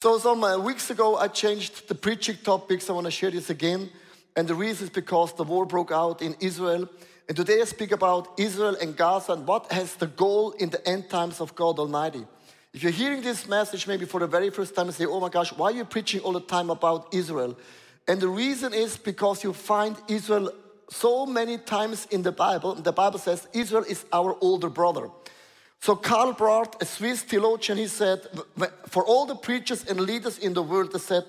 So some weeks ago, I changed the preaching topics. I want to share this again. And the reason is because the war broke out in Israel. And today I speak about Israel and Gaza and what has the goal in the end times of God Almighty. If you're hearing this message maybe for the very first time and say, oh my gosh, why are you preaching all the time about Israel? And the reason is because you find Israel so many times in the Bible. The Bible says Israel is our older brother. So Karl Barth, a Swiss theologian, he said, for all the preachers and leaders in the world, he said,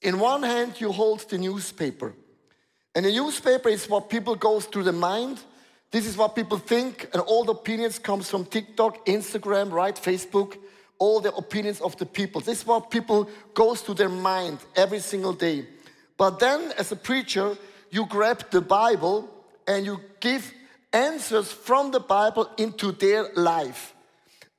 in one hand you hold the newspaper. And the newspaper is what people goes through the mind. This is what people think, and all the opinions comes from TikTok, Instagram, right, Facebook, all the opinions of the people. This is what people goes to their mind every single day. But then, as a preacher, you grab the Bible and you give answers from the Bible into their life.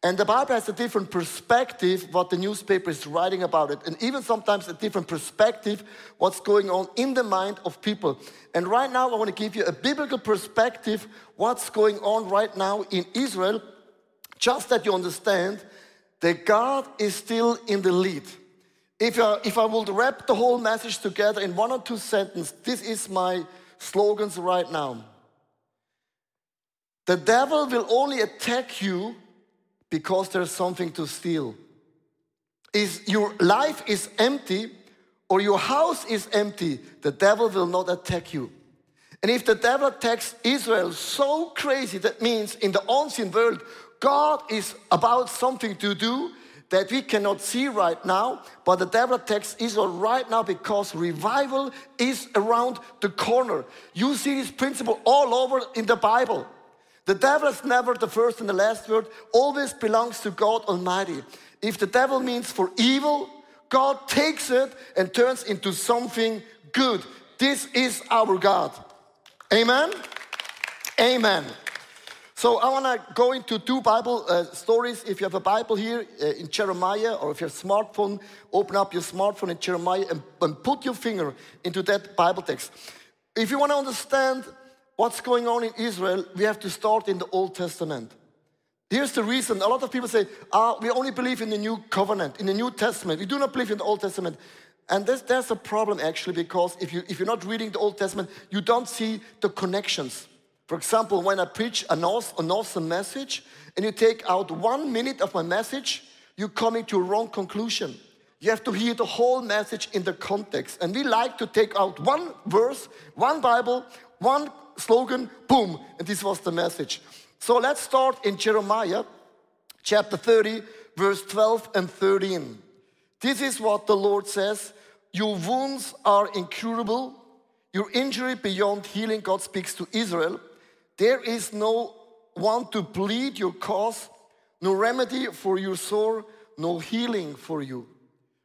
And the Bible has a different perspective what the newspaper is writing about it, and even sometimes a different perspective what's going on in the mind of people. And right now, I want to give you a biblical perspective what's going on right now in Israel, just that you understand that God is still in the lead. If I, if I would wrap the whole message together in one or two sentences, this is my slogans right now. The devil will only attack you because there's something to steal. If your life is empty or your house is empty, the devil will not attack you. And if the devil attacks Israel so crazy, that means in the unseen world, God is about something to do that we cannot see right now, but the devil attacks Israel right now because revival is around the corner. You see this principle all over in the Bible. The devil is never the first and the last word, always belongs to God Almighty. If the devil means for evil, God takes it and turns into something good. This is our God. Amen? Amen. So I want to go into two Bible uh, stories. If you have a Bible here uh, in Jeremiah, or if you have a smartphone, open up your smartphone in Jeremiah and, and put your finger into that Bible text. If you want to understand what's going on in Israel, we have to start in the Old Testament. Here's the reason. A lot of people say, ah, we only believe in the New Covenant, in the New Testament. We do not believe in the Old Testament. And there's, there's a problem actually because if, you, if you're not reading the Old Testament, you don't see the connections. For example, when I preach an awesome message and you take out one minute of my message, you're coming to a wrong conclusion. You have to hear the whole message in the context. And we like to take out one verse, one Bible, one slogan, boom, and this was the message. So let's start in Jeremiah chapter 30, verse 12 and 13. This is what the Lord says Your wounds are incurable, your injury beyond healing. God speaks to Israel. There is no one to plead your cause, no remedy for your sore, no healing for you.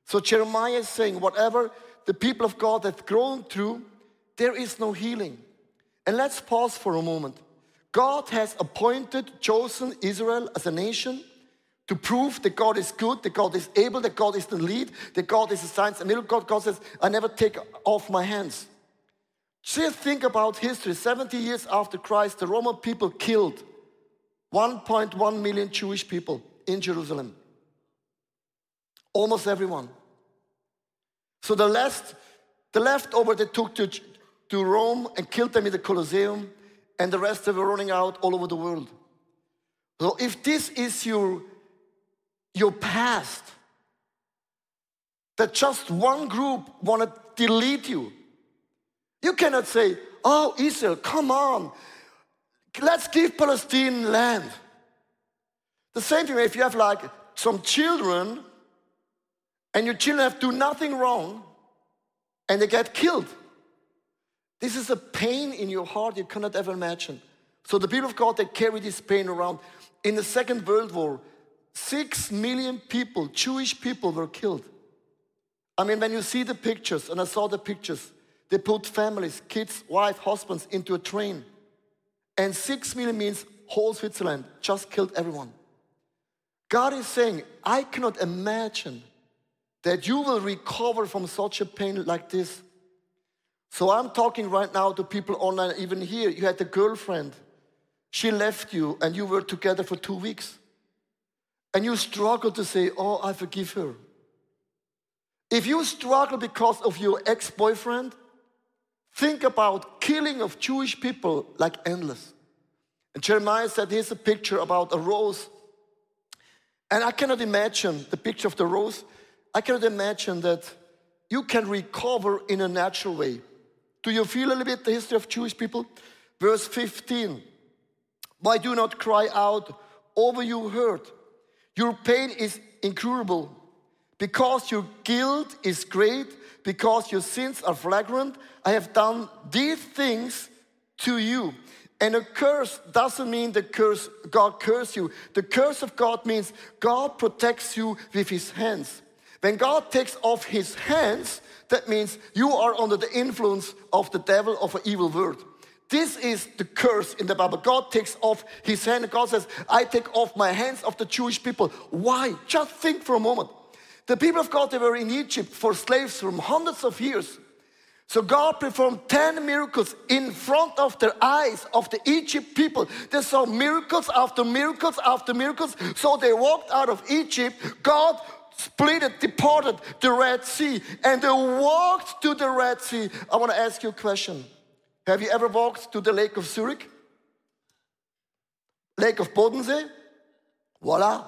So Jeremiah is saying, whatever the people of God have grown through, there is no healing. And let's pause for a moment. God has appointed, chosen Israel as a nation to prove that God is good, that God is able, that God is the lead, that God is the signs and middle. God, God says, I never take off my hands. Just think about history. 70 years after Christ, the Roman people killed 1.1 million Jewish people in Jerusalem. Almost everyone. So the last, the leftover they took to to Rome and killed them in the Colosseum, and the rest they were running out all over the world. So if this is your, your past, that just one group want to delete you, you cannot say, oh, Israel, come on, let's give Palestine land. The same thing if you have like some children and your children have do nothing wrong and they get killed. This is a pain in your heart you cannot ever imagine. So the people of God, they carry this pain around. In the Second World War, six million people, Jewish people, were killed. I mean, when you see the pictures, and I saw the pictures, they put families, kids, wife, husbands into a train. And six million means whole Switzerland just killed everyone. God is saying, I cannot imagine that you will recover from such a pain like this. So I'm talking right now to people online, even here. You had a girlfriend. She left you and you were together for two weeks. And you struggle to say, Oh, I forgive her. If you struggle because of your ex boyfriend, think about killing of Jewish people like endless. And Jeremiah said, Here's a picture about a rose. And I cannot imagine the picture of the rose. I cannot imagine that you can recover in a natural way. Do you feel a little bit the history of Jewish people? Verse 15. Why do not cry out oh, over your hurt? Your pain is incurable. Because your guilt is great, because your sins are flagrant, I have done these things to you. And a curse doesn't mean the curse God curse you. The curse of God means God protects you with his hands. When God takes off his hands, that means you are under the influence of the devil of an evil word. This is the curse in the Bible. God takes off his hand. God says, I take off my hands of the Jewish people. Why? Just think for a moment. The people of God, they were in Egypt for slaves from hundreds of years. So God performed 10 miracles in front of their eyes of the Egypt people. They saw miracles after miracles after miracles. So they walked out of Egypt. God split it, departed the Red Sea, and they walked to the Red Sea. I want to ask you a question. Have you ever walked to the Lake of Zurich? Lake of Bodensee? Voila.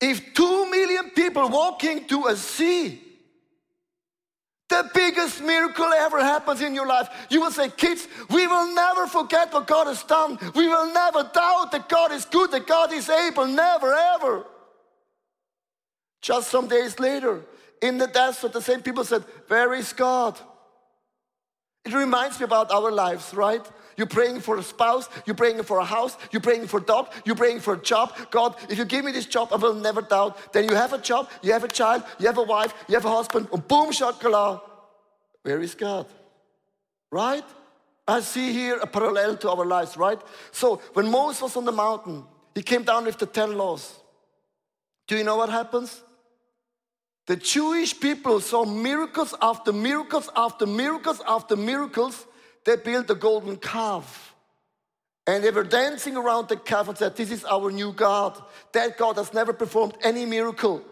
If two million people walking to a sea, the biggest miracle ever happens in your life. You will say, kids, we will never forget what God has done. We will never doubt that God is good, that God is able. Never, ever. Just some days later, in the desert, the same people said, Where is God? It reminds me about our lives, right? You're praying for a spouse, you're praying for a house, you're praying for a dog, you're praying for a job. God, if you give me this job, I will never doubt. Then you have a job, you have a child, you have a wife, you have a husband, and boom, shakala. Where is God? Right? I see here a parallel to our lives, right? So when Moses was on the mountain, he came down with the 10 laws. Do you know what happens? The Jewish people saw miracles after miracles after miracles after miracles. They built a golden calf. And they were dancing around the calf and said, This is our new God. That God has never performed any miracle.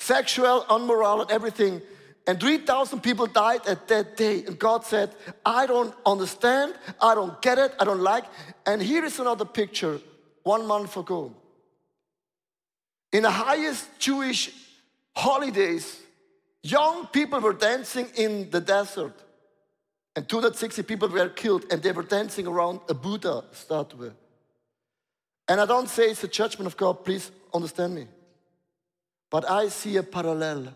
Sexual, unmoral, and everything. And 3,000 people died at that day. And God said, I don't understand. I don't get it. I don't like. And here is another picture one month ago. In the highest Jewish holidays, young people were dancing in the desert. And 260 people were killed, and they were dancing around a Buddha statue. And I don't say it's a judgment of God, please understand me. But I see a parallel.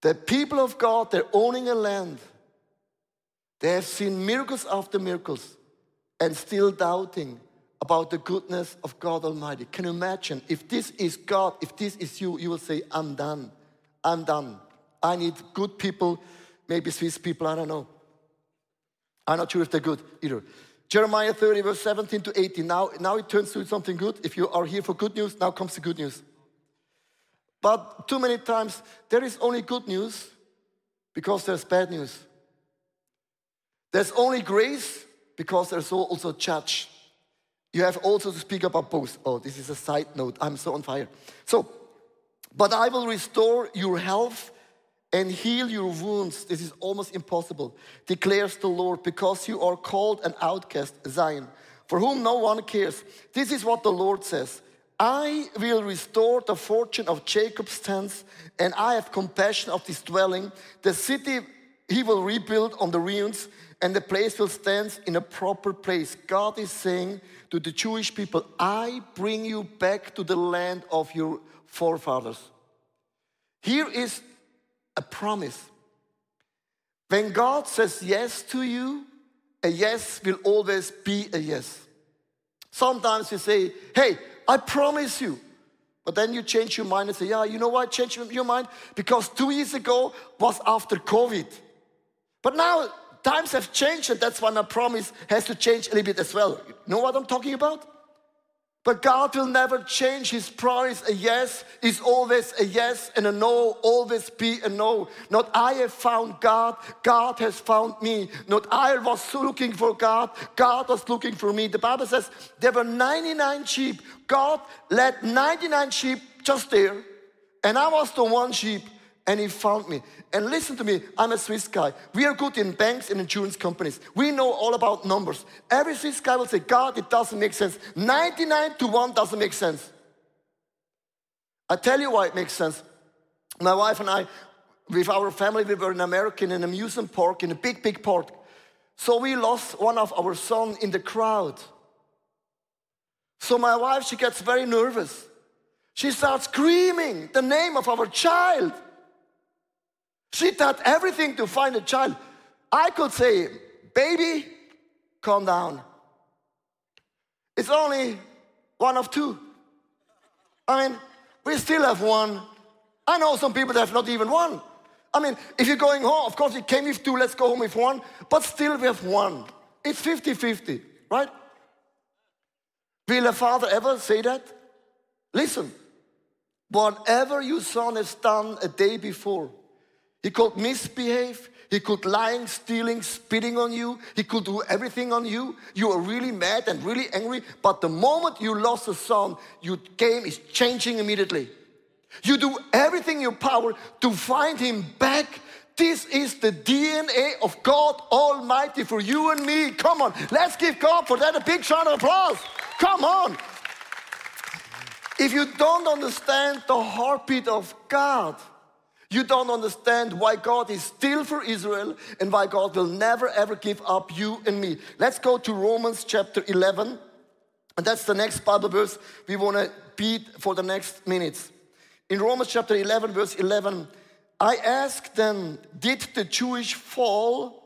The people of God, they're owning a land. They have seen miracles after miracles and still doubting about the goodness of God Almighty. Can you imagine? If this is God, if this is you, you will say, I'm done. I'm done. I need good people, maybe Swiss people, I don't know. I'm not sure if they're good either. Jeremiah 30, verse 17 to 18. Now, now it turns to something good. If you are here for good news, now comes the good news. But too many times, there is only good news because there's bad news. There's only grace because there's also judge. You have also to speak about both. Oh, this is a side note. I'm so on fire. So, but I will restore your health and heal your wounds. This is almost impossible, declares the Lord, because you are called an outcast, Zion, for whom no one cares. This is what the Lord says. I will restore the fortune of Jacob's tents, and I have compassion of this dwelling. The city he will rebuild on the ruins, and the place will stand in a proper place. God is saying to the Jewish people, I bring you back to the land of your forefathers. Here is a promise. When God says yes to you, a yes will always be a yes. Sometimes you say, Hey, I promise you. But then you change your mind and say, Yeah, you know why I changed your mind? Because two years ago was after COVID. But now times have changed, and that's why my promise has to change a little bit as well. You know what I'm talking about? But God will never change His promise. A yes is always a yes, and a no always be a no. Not I have found God, God has found me. Not I was looking for God, God was looking for me. The Bible says there were 99 sheep. God led 99 sheep just there, And I was the one sheep, and he found me. And listen to me, I'm a Swiss guy. We are good in banks and insurance companies. We know all about numbers. Every Swiss guy will say, God, it doesn't make sense. 99 to 1 doesn't make sense. I tell you why it makes sense. My wife and I, with our family, we were in America in an amusement park, in a big, big park. So we lost one of our son in the crowd. So my wife, she gets very nervous. She starts screaming the name of our child. She did everything to find a child. I could say, baby, calm down. It's only one of two. I mean, we still have one. I know some people that have not even one. I mean, if you're going home, of course, you came with two, let's go home with one, but still we have one. It's 50 50, right? Will a father ever say that? Listen, whatever your son has done a day before, he could misbehave, he could lying, stealing, spitting on you, he could do everything on you. You are really mad and really angry, but the moment you lost a son, your game is changing immediately. You do everything in your power to find him back. This is the DNA of God Almighty for you and me. Come on, let's give God for that a big round of applause. Come on. If you don't understand the heartbeat of God, you don't understand why God is still for Israel and why God will never ever give up you and me. Let's go to Romans chapter 11. And that's the next Bible verse we want to beat for the next minutes. In Romans chapter 11, verse 11, I ask them, did the Jewish fall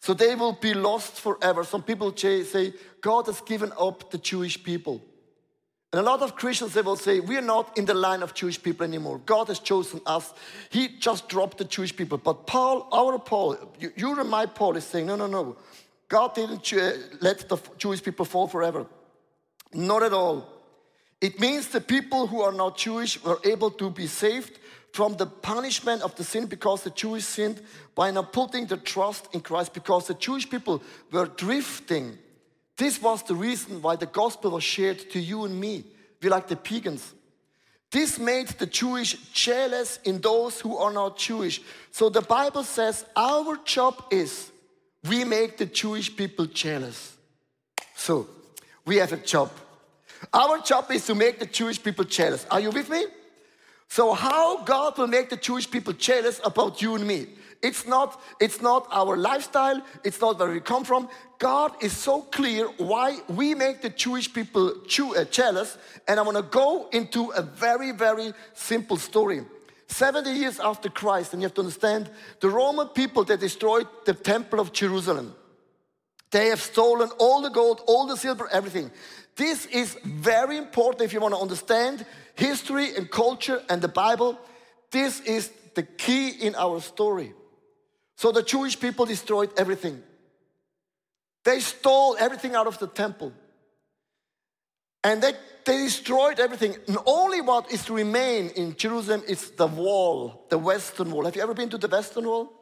so they will be lost forever? Some people say, God has given up the Jewish people. And a lot of Christians, they will say, we are not in the line of Jewish people anymore. God has chosen us. He just dropped the Jewish people. But Paul, our Paul, you, and my Paul is saying, no, no, no. God didn't uh, let the Jewish people fall forever. Not at all. It means the people who are not Jewish were able to be saved from the punishment of the sin because the Jewish sinned by not putting their trust in Christ because the Jewish people were drifting. This was the reason why the gospel was shared to you and me. We like the pagans. This made the Jewish jealous in those who are not Jewish. So the Bible says our job is we make the Jewish people jealous. So we have a job. Our job is to make the Jewish people jealous. Are you with me? So how God will make the Jewish people jealous about you and me? It's not, it's not our lifestyle, it's not where we come from. God is so clear why we make the Jewish people uh, jealous. And I want to go into a very, very simple story. 70 years after Christ, and you have to understand, the Roman people, they destroyed the temple of Jerusalem. They have stolen all the gold, all the silver, everything. This is very important if you want to understand history and culture and the Bible. This is the key in our story. So the Jewish people destroyed everything. They stole everything out of the temple. And they, they destroyed everything. And only what is to remain in Jerusalem is the wall, the western wall. Have you ever been to the western wall?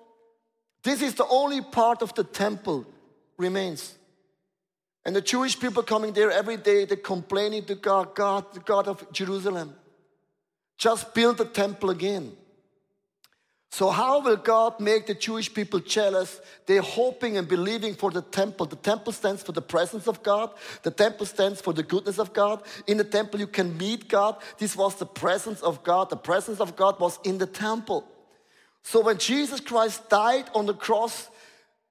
This is the only part of the temple remains. And the Jewish people coming there every day, they're complaining to God, God, the God of Jerusalem, just build the temple again. So, how will God make the Jewish people jealous? They're hoping and believing for the temple. The temple stands for the presence of God, the temple stands for the goodness of God. In the temple, you can meet God. This was the presence of God. The presence of God was in the temple. So, when Jesus Christ died on the cross,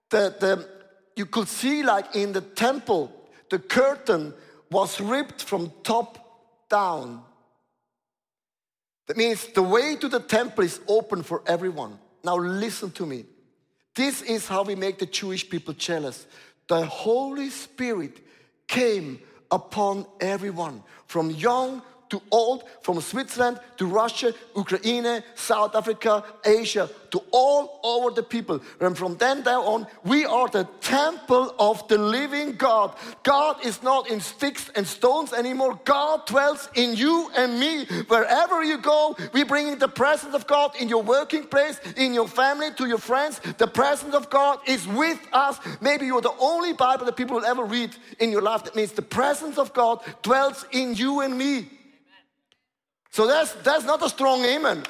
the, the, you could see, like in the temple, the curtain was ripped from top down. That means the way to the temple is open for everyone. Now, listen to me. This is how we make the Jewish people jealous. The Holy Spirit came upon everyone, from young to old, from Switzerland to Russia, Ukraine, South Africa, Asia, to all over the people. And from then on, we are the temple of the living God. God is not in sticks and stones anymore. God dwells in you and me. Wherever you go, we bring in the presence of God in your working place, in your family, to your friends. The presence of God is with us. Maybe you're the only Bible that people will ever read in your life. That means the presence of God dwells in you and me. So that's, that's not a strong amen.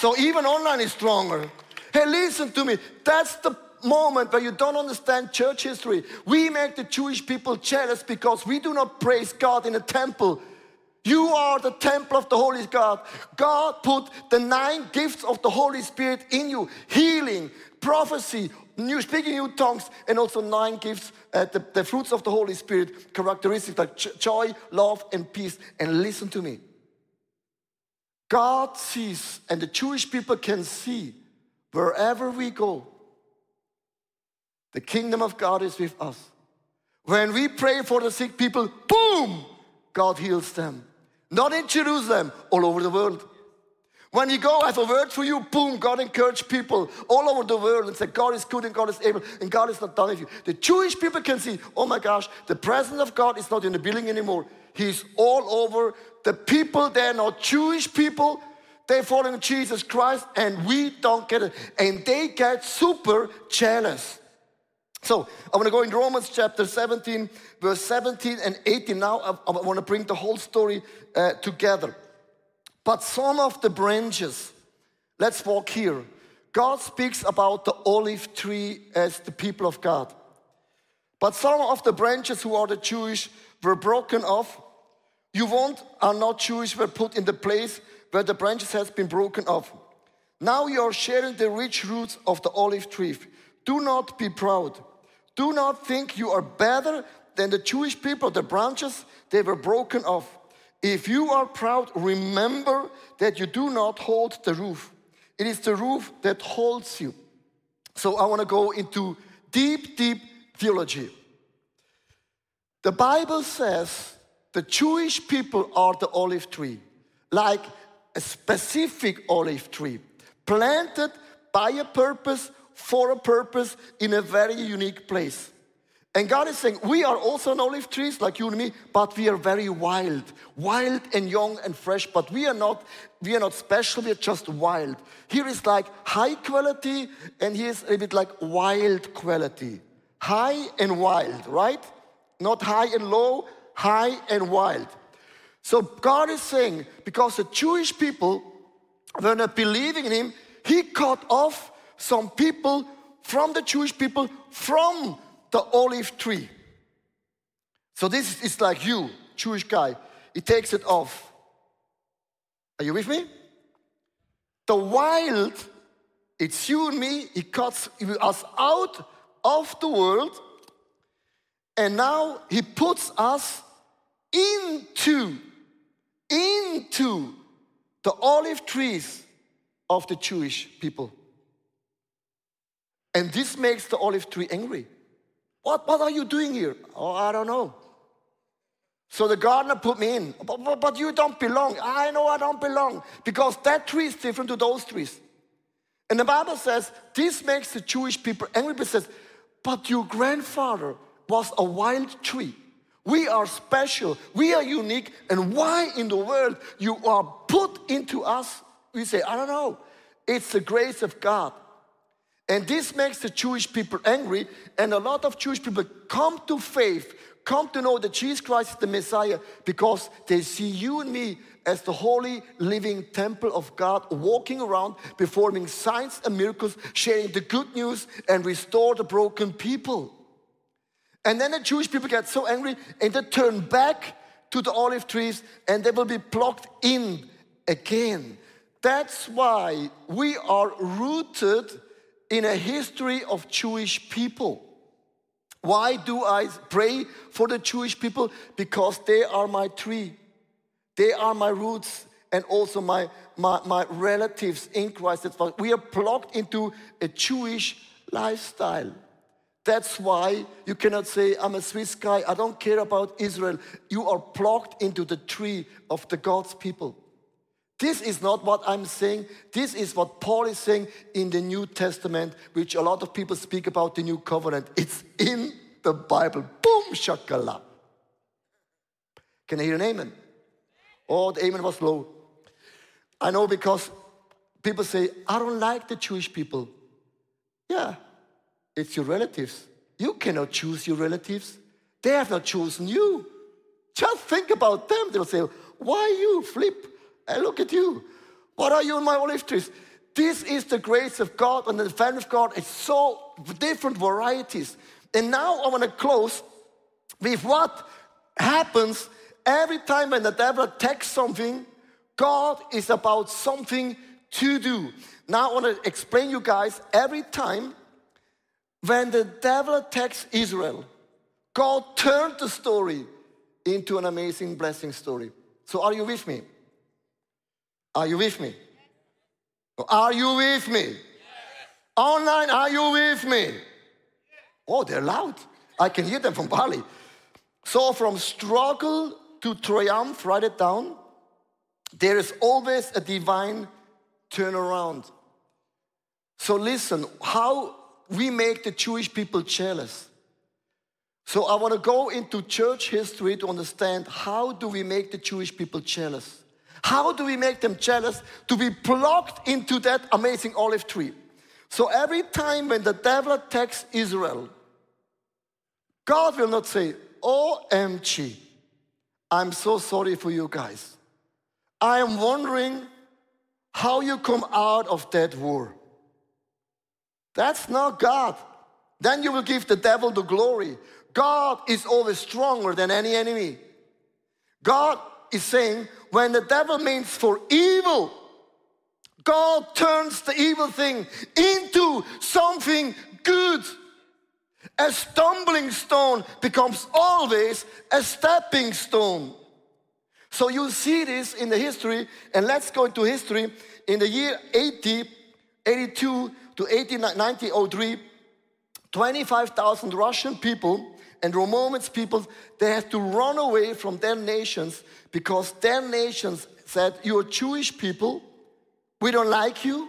So even online is stronger. Hey, listen to me. That's the moment where you don't understand church history. We make the Jewish people jealous because we do not praise God in a temple. You are the temple of the Holy God. God put the nine gifts of the Holy Spirit in you healing, prophecy, new speaking new tongues, and also nine gifts, uh, the, the fruits of the Holy Spirit, characteristics like joy, love, and peace. And listen to me. God sees, and the Jewish people can see wherever we go, the kingdom of God is with us. When we pray for the sick people, boom, God heals them. Not in Jerusalem, all over the world. When you go, I have a word for you, boom, God encouraged people all over the world and said, God is good and God is able and God is not done with you. The Jewish people can see, oh my gosh, the presence of God is not in the building anymore. He's all over. The people, they're not Jewish people. They're following Jesus Christ and we don't get it. And they get super jealous. So I want to go in Romans chapter 17, verse 17 and 18. Now I, I want to bring the whole story uh, together. But some of the branches, let's walk here. God speaks about the olive tree as the people of God. But some of the branches who are the Jewish were broken off. You want are not Jewish were put in the place where the branches has been broken off. Now you are sharing the rich roots of the olive tree. Do not be proud. Do not think you are better than the Jewish people. The branches, they were broken off. If you are proud, remember that you do not hold the roof. It is the roof that holds you. So I want to go into deep, deep theology. The Bible says the Jewish people are the olive tree, like a specific olive tree, planted by a purpose, for a purpose, in a very unique place. And God is saying, we are also an olive trees like you and me, but we are very wild, wild and young and fresh, but we are not, we are not special, we are just wild. Here is like high quality, and here is a bit like wild quality. High and wild, right? Not high and low, high and wild. So God is saying, because the Jewish people were not believing in him, he cut off some people from the Jewish people from the olive tree. So this is like you, Jewish guy. He takes it off. Are you with me? The wild, it's you and me. He cuts us out of the world. And now he puts us into, into the olive trees of the Jewish people. And this makes the olive tree angry. What, what are you doing here? Oh, I don't know. So the gardener put me in. But, but, but, you don't belong. I know I don't belong because that tree is different to those trees. And the Bible says this makes the Jewish people angry But says, but your grandfather was a wild tree. We are special. We are unique. And why in the world you are put into us? We say, I don't know. It's the grace of God. And this makes the Jewish people angry, and a lot of Jewish people come to faith, come to know that Jesus Christ is the Messiah because they see you and me as the holy living temple of God, walking around, performing signs and miracles, sharing the good news, and restore the broken people. And then the Jewish people get so angry and they turn back to the olive trees and they will be plucked in again. That's why we are rooted in a history of Jewish people. Why do I pray for the Jewish people? Because they are my tree, they are my roots, and also my, my, my relatives in Christ. That's why We are plugged into a Jewish lifestyle. That's why you cannot say, I'm a Swiss guy, I don't care about Israel. You are plugged into the tree of the God's people. This is not what I'm saying. This is what Paul is saying in the New Testament, which a lot of people speak about the new covenant. It's in the Bible. Boom, shakala. Can I hear an amen? Oh, the amen was low. I know because people say, I don't like the Jewish people. Yeah, it's your relatives. You cannot choose your relatives. They have not chosen you. Just think about them. They'll say, Why you, Flip? I look at you. What are you in my olive trees? This is the grace of God and the family of God. It's so different varieties. And now I want to close with what happens every time when the devil attacks something. God is about something to do. Now I want to explain you guys every time when the devil attacks Israel, God turned the story into an amazing blessing story. So are you with me? Are you with me? Are you with me? Online, are you with me? Oh, they're loud. I can hear them from Bali. So, from struggle to triumph, write it down. There is always a divine turnaround. So, listen how we make the Jewish people jealous. So, I want to go into church history to understand how do we make the Jewish people jealous. How do we make them jealous to be plucked into that amazing olive tree? So every time when the devil attacks Israel, God will not say, OMG, I'm so sorry for you guys. I am wondering how you come out of that war. That's not God. Then you will give the devil the glory. God is always stronger than any enemy. God is saying, when the devil means for evil, God turns the evil thing into something good. A stumbling stone becomes always a stepping stone. So you see this in the history, and let's go into history. In the year 80, 82 to 80, 1903, 25,000 Russian people and Romans people, they had to run away from their nations because their nations said, You're Jewish people, we don't like you,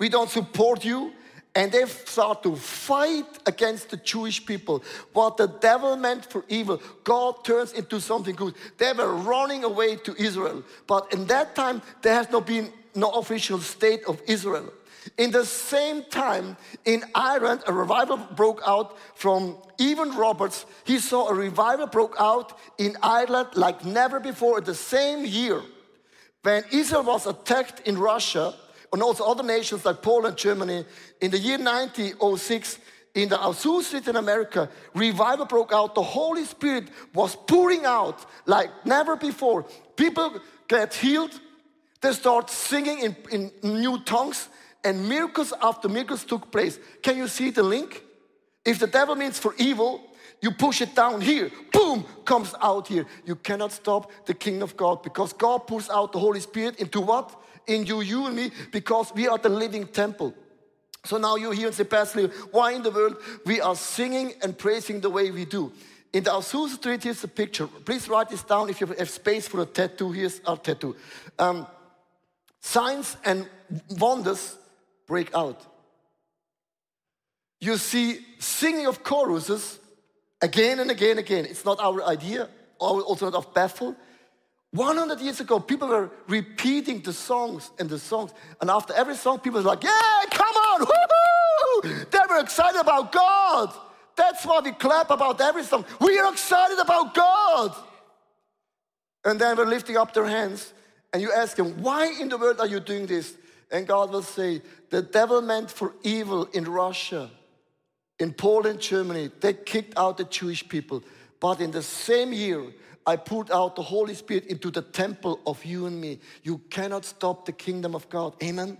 we don't support you. And they start to fight against the Jewish people. What the devil meant for evil, God turns into something good. They were running away to Israel. But in that time, there has not been no official state of Israel. In the same time, in Ireland, a revival broke out from Evan Roberts. He saw a revival broke out in Ireland like never before. The same year, when Israel was attacked in Russia, and also other nations like Poland, Germany, in the year 1906, in the Azusa in America, revival broke out. The Holy Spirit was pouring out like never before. People get healed. They start singing in, in new tongues and miracles after miracles took place. Can you see the link? If the devil means for evil, you push it down here, boom, comes out here. You cannot stop the kingdom of God because God pours out the Holy Spirit into what? In you, you and me, because we are the living temple. So now you hear and say, Pastor, why in the world we are singing and praising the way we do? In the Azusa Street, here's a picture. Please write this down if you have space for a tattoo. Here's our tattoo. Um, signs and wonders break out. You see singing of choruses again and again and again. It's not our idea, also not of Bethel. 100 years ago, people were repeating the songs and the songs. And after every song, people were like, yeah, come on, woohoo! They were excited about God. That's why we clap about every song. We are excited about God. And then we're lifting up their hands, and you ask them, why in the world are you doing this? And God will say, the devil meant for evil in Russia, in Poland, Germany, they kicked out the Jewish people. But in the same year, I poured out the Holy Spirit into the temple of you and me. You cannot stop the kingdom of God. Amen.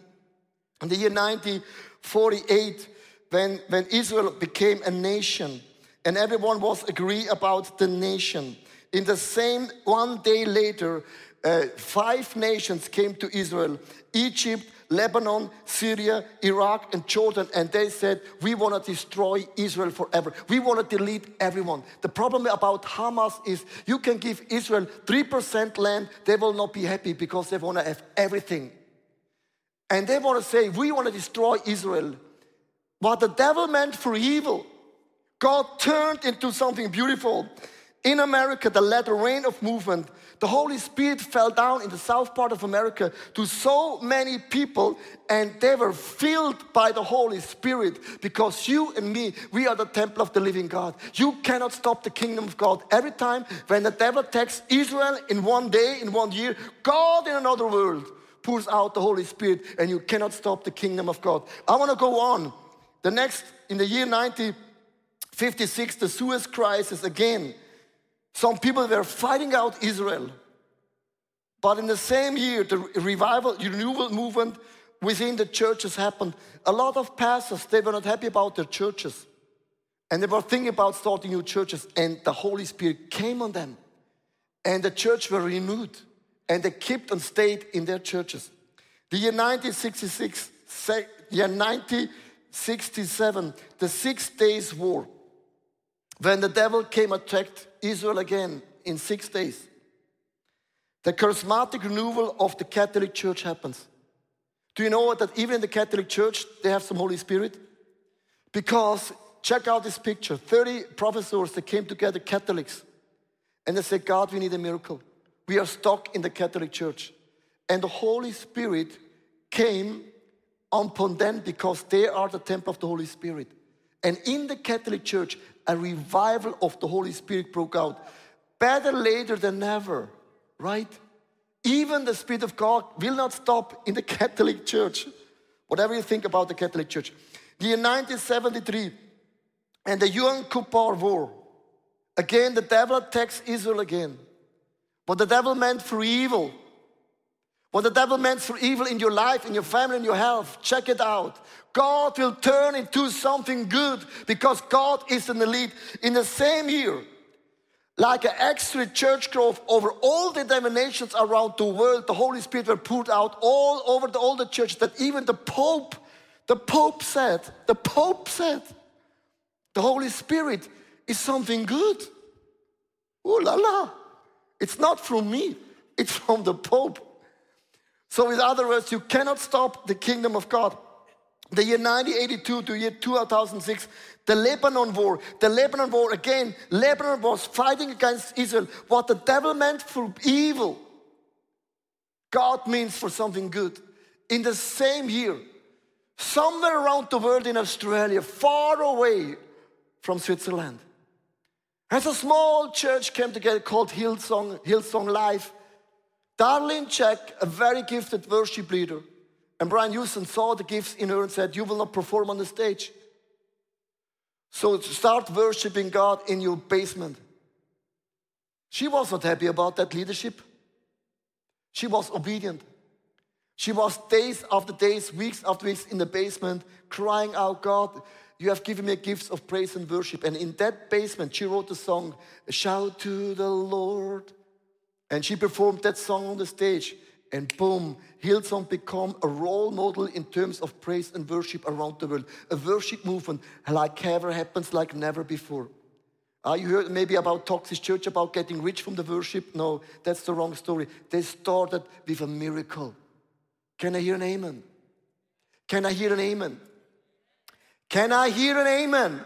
In the year 1948, when, when Israel became a nation, and everyone was agree about the nation. In the same one day later, uh, five nations came to Israel Egypt, Lebanon, Syria, Iraq, and Jordan, and they said, We want to destroy Israel forever. We want to delete everyone. The problem about Hamas is you can give Israel 3% land, they will not be happy because they want to have everything. And they want to say, We want to destroy Israel. What the devil meant for evil, God turned into something beautiful. In America the a reign of movement. The Holy Spirit fell down in the south part of America to so many people, and they were filled by the Holy Spirit because you and me, we are the temple of the living God. You cannot stop the kingdom of God. Every time when the devil attacks Israel in one day, in one year, God in another world pours out the Holy Spirit, and you cannot stop the kingdom of God. I want to go on. The next, in the year 1956, the Suez Crisis again some people were fighting out Israel. But in the same year, the revival, renewal movement within the churches happened. A lot of pastors, they were not happy about their churches. And they were thinking about starting new churches. And the Holy Spirit came on them. And the church were renewed. And they kept and stayed in their churches. The year 1966, year 1967, the Six Days War, when the devil came attacked Israel again in six days. The charismatic renewal of the Catholic Church happens. Do you know that even in the Catholic Church, they have some Holy Spirit? Because, check out this picture 30 professors that came together, Catholics, and they said, God, we need a miracle. We are stuck in the Catholic Church. And the Holy Spirit came upon them because they are the temple of the Holy Spirit. And in the Catholic Church, a revival of the Holy Spirit broke out. Better later than never, right? Even the Spirit of God will not stop in the Catholic Church. Whatever you think about the Catholic Church. The year 1973 and the Yom Kippur War. Again, the devil attacks Israel again. What the devil meant for evil, what the devil meant for evil in your life, in your family, in your health, check it out. God will turn into something good because God is the lead. In the same year, like an extra church growth over all the denominations around the world, the Holy Spirit were poured out all over the, all the churches that even the Pope, the Pope said, the Pope said, the Holy Spirit is something good. Ooh la la. It's not from me, it's from the Pope. So, in other words, you cannot stop the kingdom of God. The year 1982 to year 2006, the Lebanon War. The Lebanon War, again, Lebanon was fighting against Israel. What the devil meant for evil, God means for something good. In the same year, somewhere around the world in Australia, far away from Switzerland, as a small church came together called Hillsong, Hillsong Live. Darlene Zschech, a very gifted worship leader, and Brian Houston saw the gifts in her and said, You will not perform on the stage. So start worshiping God in your basement. She was not happy about that leadership. She was obedient. She was days after days, weeks after weeks in the basement, crying out, God, you have given me gifts of praise and worship. And in that basement, she wrote the song, Shout to the Lord. And she performed that song on the stage. And boom, Hillsong become a role model in terms of praise and worship around the world. A worship movement like ever happens like never before. Uh, you heard maybe about Toxic Church, about getting rich from the worship. No, that's the wrong story. They started with a miracle. Can I hear an amen? Can I hear an amen? Can I hear an amen?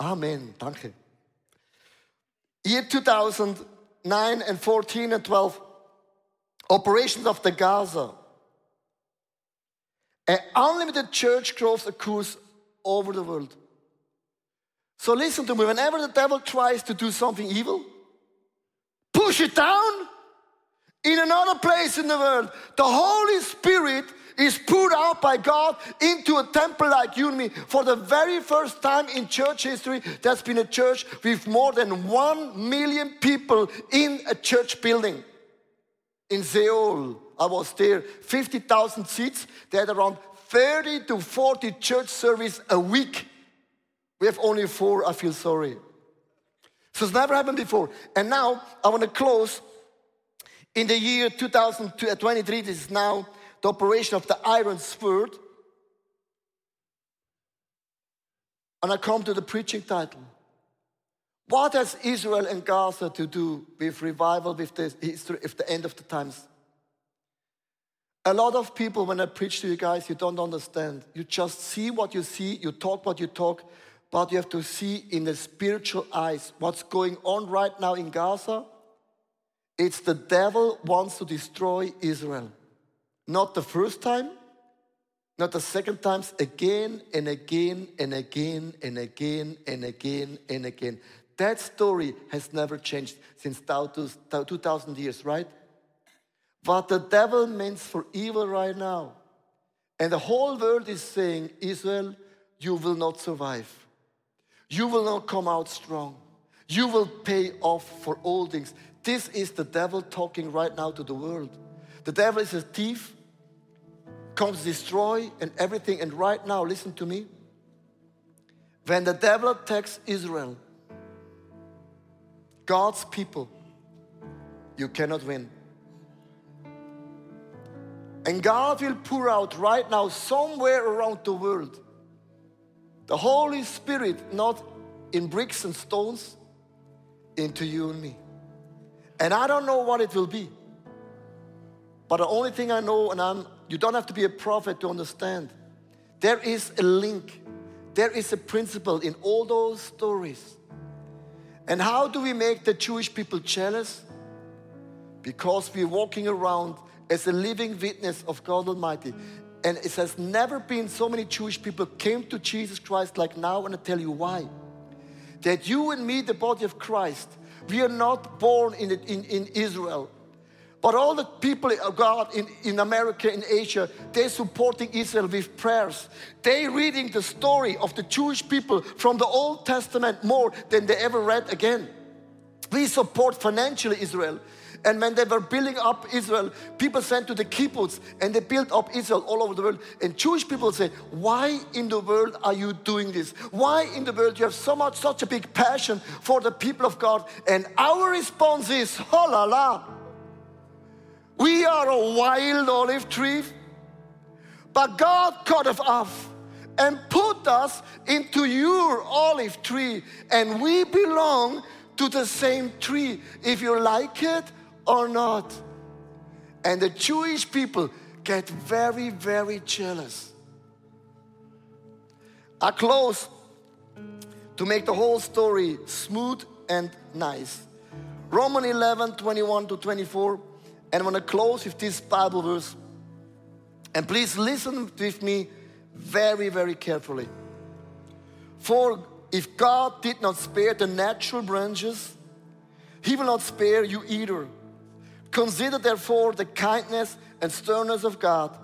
Amen. Danke. Year 2009 and 14 and 12, operations of the Gaza. An unlimited church growth occurs over the world. So listen to me, whenever the devil tries to do something evil, push it down in another place in the world. The Holy Spirit is poured out by God into a temple like you and me. For the very first time in church history, there's been a church with more than one million people in a church building. In Seoul, I was there, 50,000 seats. They had around 30 to 40 church service a week. We have only four, I feel sorry. So it's never happened before. And now I want to close in the year 2023, this is now the operation of the iron sword. And I come to the preaching title. What has Israel and Gaza to do with revival, with the history, with the end of the times? A lot of people, when I preach to you guys, you don't understand. You just see what you see, you talk what you talk, but you have to see in the spiritual eyes what's going on right now in Gaza. It's the devil wants to destroy Israel. Not the first time, not the second times, again and again and again and again and again and again. That story has never changed since 2000 years, right? What the devil means for evil right now. And the whole world is saying, Israel, you will not survive. You will not come out strong. You will pay off for all things. This is the devil talking right now to the world. The devil is a thief, comes destroy and everything. And right now, listen to me. When the devil attacks Israel, God's people, you cannot win. And God will pour out right now, somewhere around the world, the Holy Spirit, not in bricks and stones, into you and me. And I don't know what it will be. But the only thing I know, and I'm, you don't have to be a prophet to understand, there is a link, there is a principle in all those stories. And how do we make the Jewish people jealous? Because we're walking around as a living witness of God Almighty. And it has never been so many Jewish people came to Jesus Christ like now, and I tell you why. That you and me, the body of Christ, we are not born in, in, in Israel. But all the people of God in, in America, in Asia, they're supporting Israel with prayers. They're reading the story of the Jewish people from the Old Testament more than they ever read again. We support financially Israel. And when they were building up Israel, people sent to the kibbutz and they built up Israel all over the world. And Jewish people say, Why in the world are you doing this? Why in the world you have so much, such a big passion for the people of God? And our response is, Oh la la. We are a wild olive tree, but God cut us off and put us into your olive tree, and we belong to the same tree. If you like it or not. And the Jewish people get very, very jealous. I close to make the whole story smooth and nice. Roman 11, 21 to 24. And I'm going to close with this Bible verse. And please listen with me very, very carefully. For if God did not spare the natural branches, He will not spare you either. Consider therefore the kindness and sternness of God,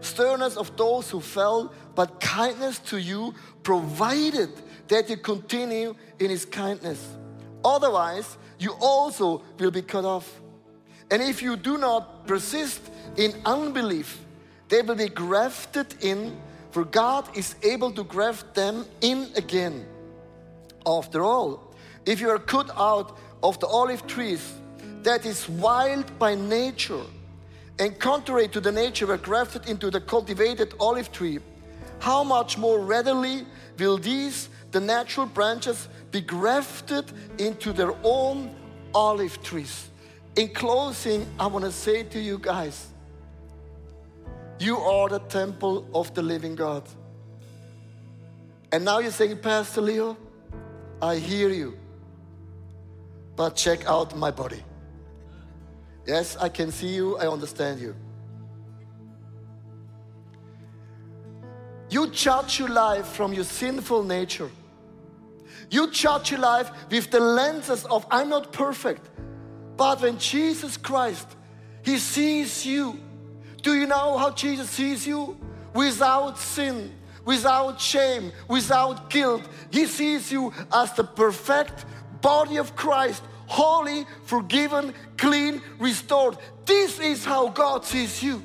sternness of those who fell, but kindness to you, provided that you continue in his kindness. Otherwise, you also will be cut off. And if you do not persist in unbelief, they will be grafted in, for God is able to graft them in again. After all, if you are cut out of the olive trees, that is wild by nature and contrary to the nature were grafted into the cultivated olive tree, how much more readily will these, the natural branches, be grafted into their own olive trees? In closing, I want to say to you guys, you are the temple of the living God. And now you're saying, Pastor Leo, I hear you, but check out my body. Yes, I can see you, I understand you. You judge your life from your sinful nature. You judge your life with the lenses of I'm not perfect. But when Jesus Christ, He sees you. Do you know how Jesus sees you? Without sin, without shame, without guilt. He sees you as the perfect body of Christ holy, forgiven, clean, restored. This is how God sees you.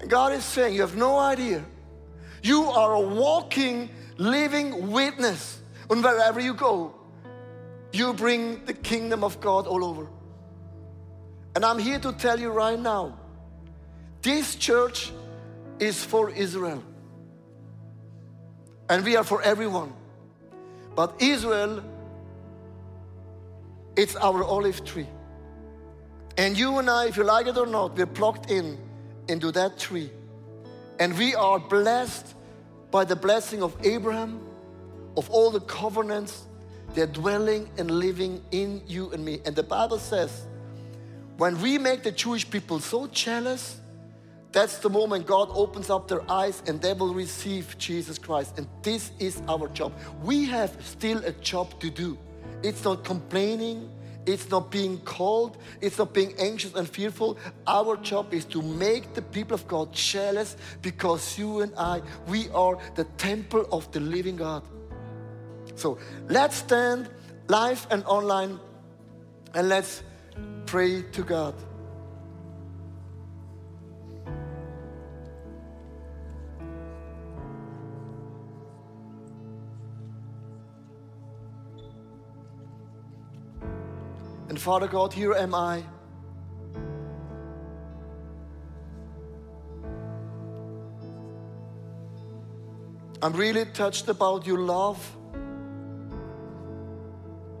And God is saying, You have no idea. You are a walking, living witness. And wherever you go, you bring the kingdom of God all over. And I'm here to tell you right now this church is for Israel. And we are for everyone. But Israel, it's our olive tree. And you and I, if you like it or not, we're plugged in into that tree. And we are blessed by the blessing of Abraham, of all the covenants, they're dwelling and living in you and me. And the Bible says, when we make the Jewish people so jealous, that's the moment God opens up their eyes and they will receive Jesus Christ. And this is our job. We have still a job to do. It's not complaining, it's not being cold, it's not being anxious and fearful. Our job is to make the people of God jealous because you and I, we are the temple of the living God. So let's stand live and online and let's pray to God. And Father God, here am I. I'm really touched about your love.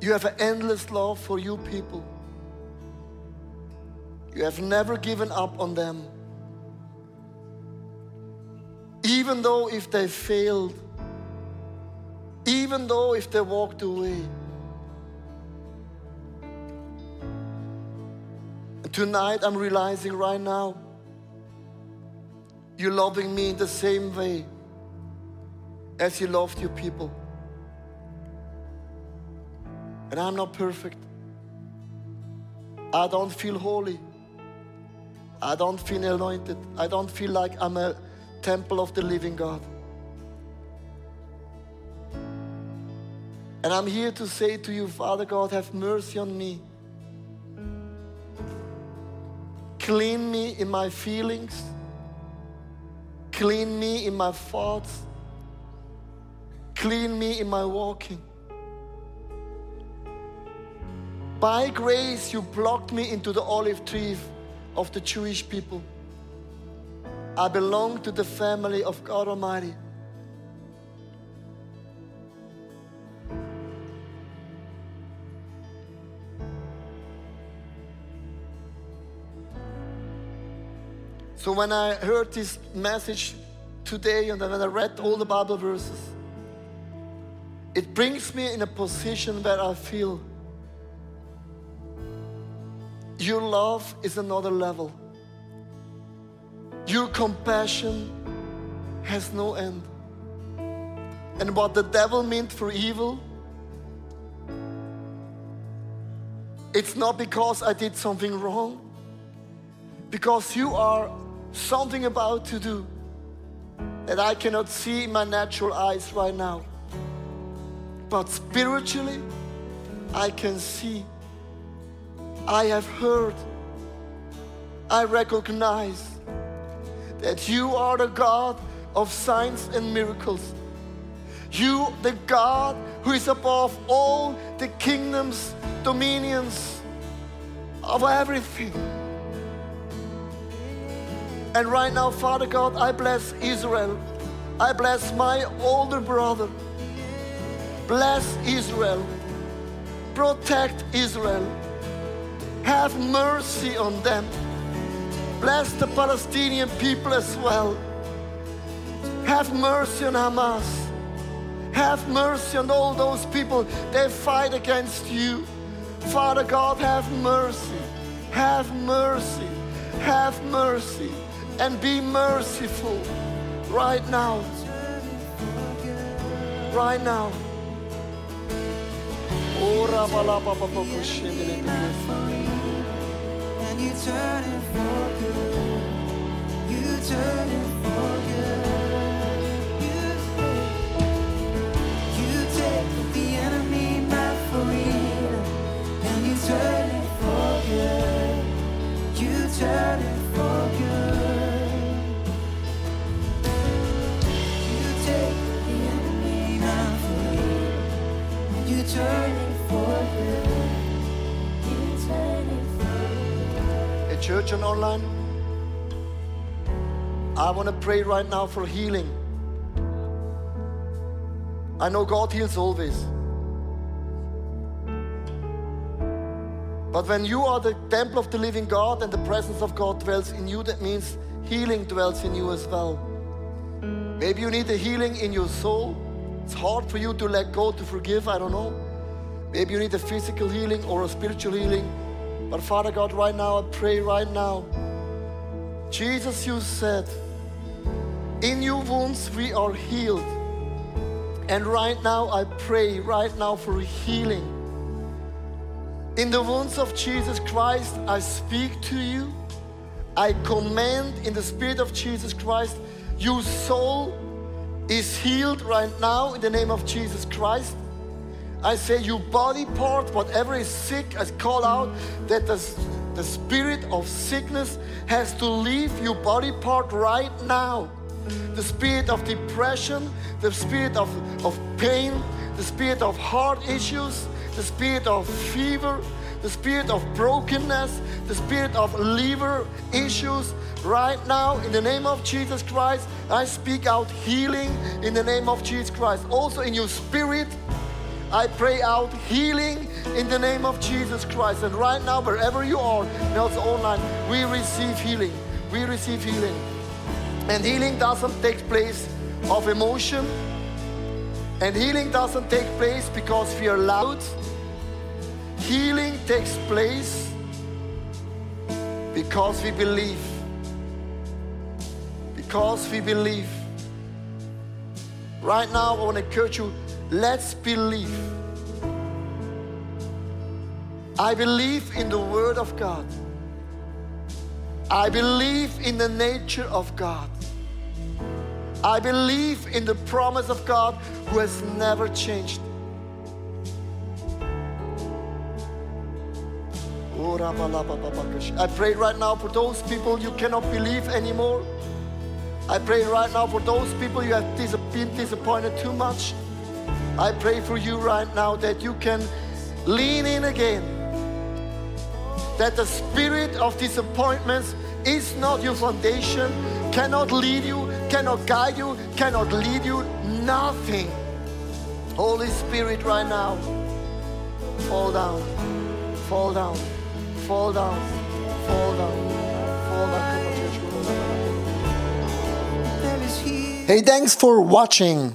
You have an endless love for you people. You have never given up on them. Even though if they failed, even though if they walked away. And tonight I'm realizing right now, you're loving me in the same way as you loved your people. And I'm not perfect. I don't feel holy. I don't feel anointed. I don't feel like I'm a temple of the living God. And I'm here to say to you, Father God, have mercy on me. Clean me in my feelings. Clean me in my thoughts. Clean me in my walking. By grace, you plucked me into the olive tree of the Jewish people. I belong to the family of God Almighty. So when I heard this message today and when I read all the Bible verses, it brings me in a position where I feel your love is another level. Your compassion has no end. And what the devil meant for evil, it's not because I did something wrong, because you are something about to do that I cannot see in my natural eyes right now. But spiritually, I can see I have heard, I recognize that you are the God of signs and miracles. You, the God who is above all the kingdoms, dominions of everything. And right now, Father God, I bless Israel. I bless my older brother. Bless Israel. Protect Israel. Have mercy on them. Bless the Palestinian people as well. Have mercy on Hamas. Have mercy on all those people They fight against you. Father God, have mercy. Have mercy. Have mercy. And be merciful right now. Right now. And you turn it for good. You turn it for good. Church and online. I want to pray right now for healing. I know God heals always. But when you are the temple of the living God and the presence of God dwells in you, that means healing dwells in you as well. Maybe you need a healing in your soul. It's hard for you to let go, to forgive, I don't know. Maybe you need a physical healing or a spiritual healing. But Father God, right now, I pray right now. Jesus, you said, in your wounds we are healed. And right now, I pray right now for healing. In the wounds of Jesus Christ, I speak to you. I command in the Spirit of Jesus Christ, your soul is healed right now in the name of Jesus Christ. I say, your body part, whatever is sick, I call out that the, the spirit of sickness has to leave your body part right now. The spirit of depression, the spirit of, of pain, the spirit of heart issues, the spirit of fever, the spirit of brokenness, the spirit of liver issues. Right now, in the name of Jesus Christ, I speak out healing in the name of Jesus Christ. Also, in your spirit, I pray out healing in the name of Jesus Christ. And right now, wherever you are, also online, we receive healing. We receive healing. And healing doesn't take place of emotion. And healing doesn't take place because we are loud. Healing takes place because we believe. Because we believe. Right now, I want to encourage you let's believe. I believe in the Word of God. I believe in the nature of God. I believe in the promise of God who has never changed. I pray right now for those people you cannot believe anymore. I pray right now for those people you have been disappointed too much. I pray for you right now that you can lean in again. That the spirit of disappointments is not your foundation, cannot lead you, cannot guide you, cannot lead you, nothing. Holy Spirit, right now, fall down, fall down, fall down, fall down, fall down. Hey, thanks for watching.